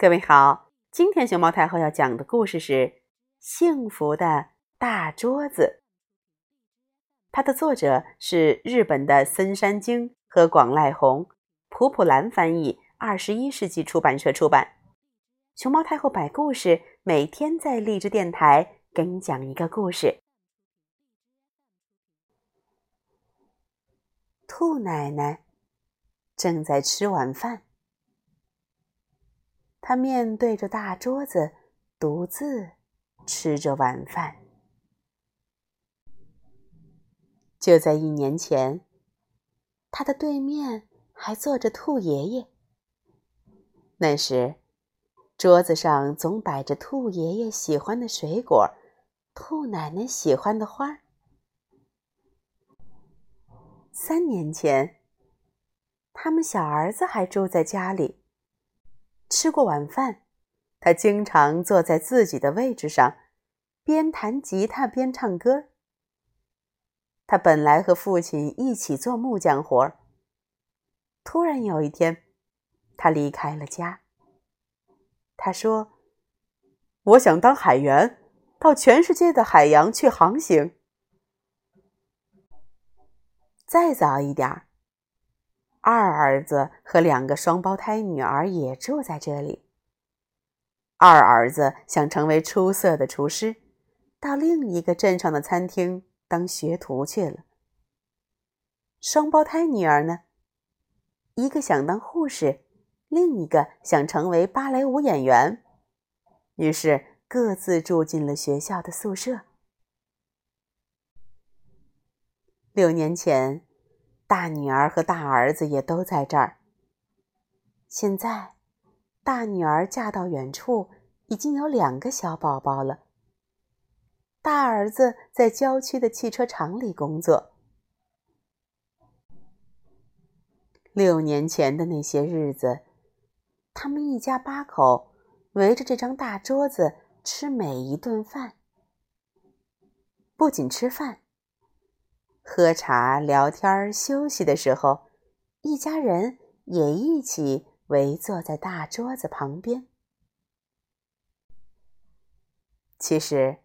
各位好，今天熊猫太后要讲的故事是《幸福的大桌子》。它的作者是日本的森山京和广濑红，普普兰翻译，二十一世纪出版社出版。熊猫太后摆故事，每天在励志电台给你讲一个故事。兔奶奶正在吃晚饭。他面对着大桌子，独自吃着晚饭。就在一年前，他的对面还坐着兔爷爷。那时，桌子上总摆着兔爷爷喜欢的水果，兔奶奶喜欢的花。三年前，他们小儿子还住在家里。吃过晚饭，他经常坐在自己的位置上，边弹吉他边唱歌。他本来和父亲一起做木匠活儿。突然有一天，他离开了家。他说：“我想当海员，到全世界的海洋去航行。”再早一点。二儿子和两个双胞胎女儿也住在这里。二儿子想成为出色的厨师，到另一个镇上的餐厅当学徒去了。双胞胎女儿呢，一个想当护士，另一个想成为芭蕾舞演员，于是各自住进了学校的宿舍。六年前。大女儿和大儿子也都在这儿。现在，大女儿嫁到远处，已经有两个小宝宝了。大儿子在郊区的汽车厂里工作。六年前的那些日子，他们一家八口围着这张大桌子吃每一顿饭，不仅吃饭。喝茶、聊天、休息的时候，一家人也一起围坐在大桌子旁边。其实，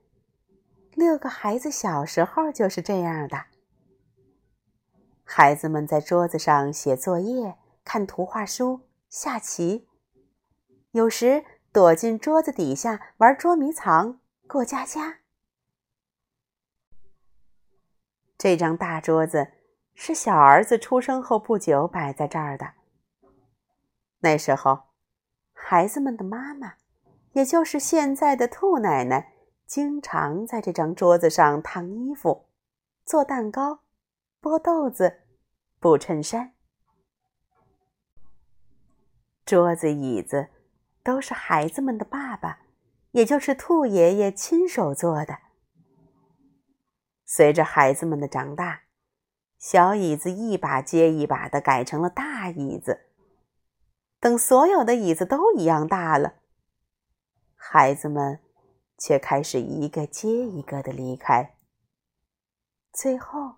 六个孩子小时候就是这样的。孩子们在桌子上写作业、看图画书、下棋，有时躲进桌子底下玩捉迷藏、过家家。这张大桌子是小儿子出生后不久摆在这儿的。那时候，孩子们的妈妈，也就是现在的兔奶奶，经常在这张桌子上烫衣服、做蛋糕、剥豆子、补衬衫。桌子、椅子都是孩子们的爸爸，也就是兔爷爷亲手做的。随着孩子们的长大，小椅子一把接一把的改成了大椅子。等所有的椅子都一样大了，孩子们却开始一个接一个的离开。最后，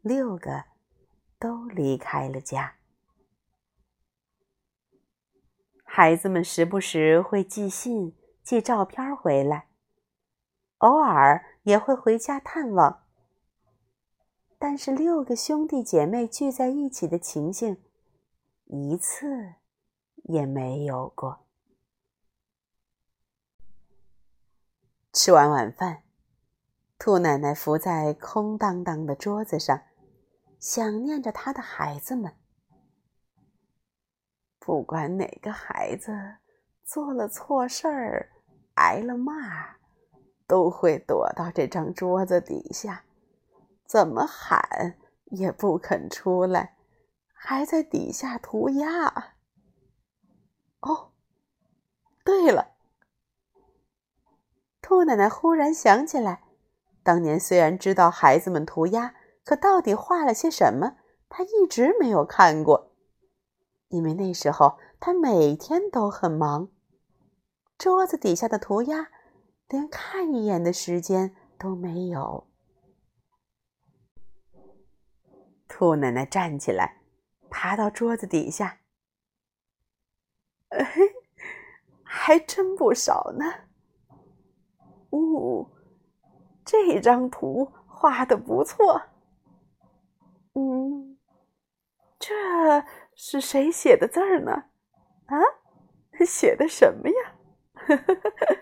六个都离开了家。孩子们时不时会寄信、寄照片回来，偶尔。也会回家探望，但是六个兄弟姐妹聚在一起的情形，一次也没有过。吃完晚饭，兔奶奶伏在空荡荡的桌子上，想念着她的孩子们。不管哪个孩子做了错事儿，挨了骂。都会躲到这张桌子底下，怎么喊也不肯出来，还在底下涂鸦。哦，对了，兔奶奶忽然想起来，当年虽然知道孩子们涂鸦，可到底画了些什么，她一直没有看过，因为那时候她每天都很忙，桌子底下的涂鸦。连看一眼的时间都没有。兔奶奶站起来，爬到桌子底下。还真不少呢。呜，这张图画的不错。嗯，这是谁写的字儿呢？啊，写的什么呀？呵呵呵呵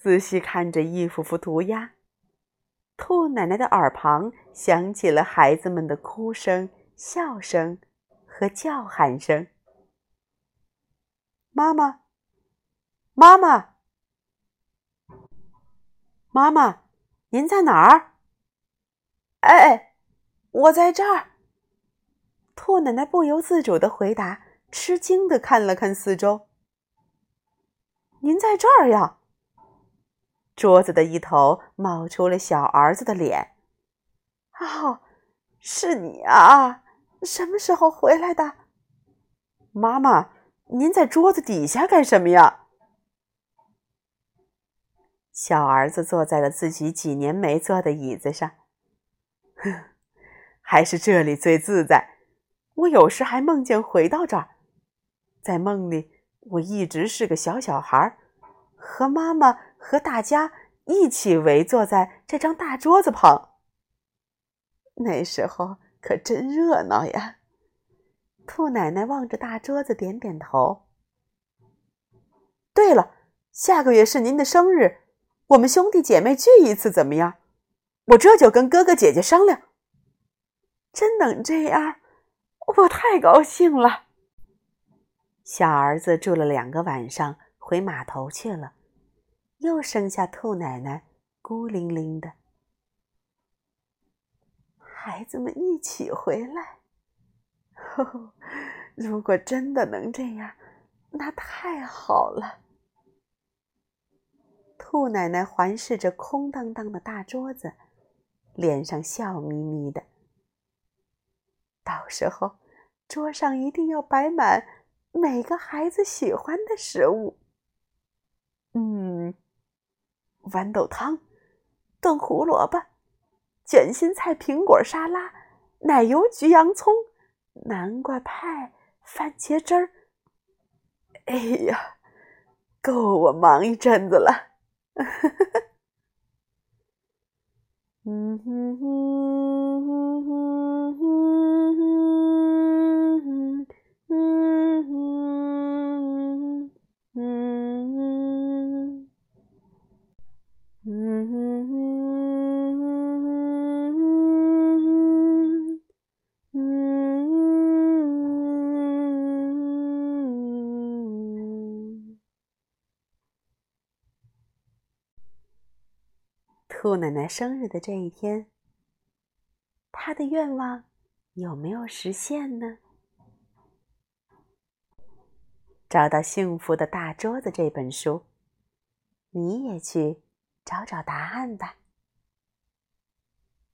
仔细看着一幅幅涂鸦，兔奶奶的耳旁响起了孩子们的哭声、笑声和叫喊声。妈妈，妈妈，妈妈，您在哪儿？哎，我在这儿。兔奶奶不由自主的回答，吃惊的看了看四周。您在这儿呀？桌子的一头冒出了小儿子的脸。哦，是你啊！什么时候回来的？妈妈，您在桌子底下干什么呀？小儿子坐在了自己几年没坐的椅子上。哼，还是这里最自在。我有时还梦见回到这儿，在梦里。我一直是个小小孩，和妈妈和大家一起围坐在这张大桌子旁。那时候可真热闹呀！兔奶奶望着大桌子，点点头。对了，下个月是您的生日，我们兄弟姐妹聚一次怎么样？我这就跟哥哥姐姐商量。真能这样，我太高兴了。小儿子住了两个晚上，回码头去了，又剩下兔奶奶孤零零的。孩子们一起回来，如果真的能这样，那太好了。兔奶奶环视着空荡荡的大桌子，脸上笑眯眯的。到时候，桌上一定要摆满。每个孩子喜欢的食物，嗯，豌豆汤、炖胡萝卜、卷心菜、苹果沙拉、奶油焗洋葱、南瓜派、番茄汁儿。哎呀，够我忙一阵子了。嗯哼哼兔奶奶生日的这一天，她的愿望有没有实现呢？找到幸福的大桌子这本书，你也去找找答案吧。